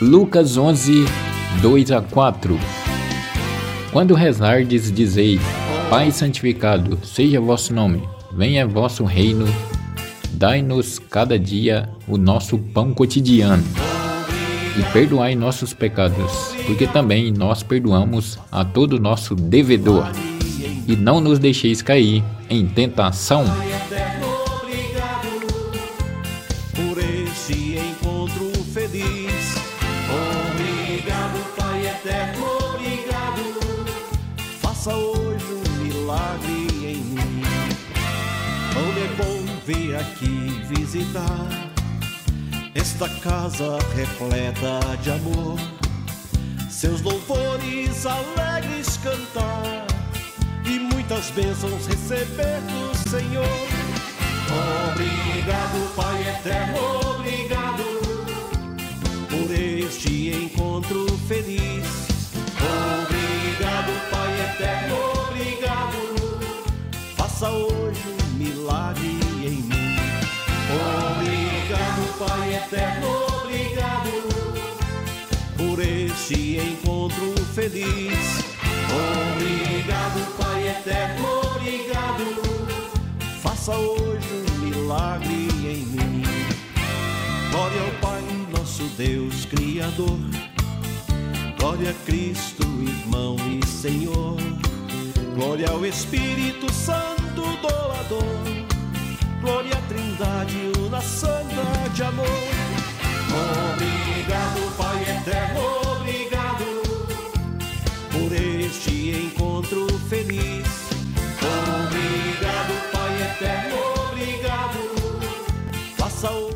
Lucas 11, 2 a 4 Quando rezardes, dizei: Pai santificado, seja vosso nome, venha vosso reino, dai-nos cada dia o nosso pão cotidiano. E perdoai nossos pecados, porque também nós perdoamos a todo nosso devedor. E não nos deixeis cair em tentação por este encontro feliz. Obrigado, Pai eterno, obrigado. Faça hoje um milagre em mim. Como é bom vir aqui visitar esta casa repleta de amor. Seus louvores alegres cantar e muitas bênçãos receber do Senhor. Obrigado, Pai eterno, feliz. Obrigado, Pai eterno, obrigado. Faça hoje um milagre em mim. Obrigado, Pai eterno, obrigado por este encontro feliz. Obrigado, Pai eterno, obrigado. Faça hoje um milagre em mim. Glória ao Pai, nosso Deus Criador. Glória a Cristo, irmão e Senhor. Glória ao Espírito Santo doador. Glória à Trindade, una santa de amor. Obrigado, Pai eterno, obrigado por este encontro feliz. Obrigado, Pai eterno, obrigado. Faça o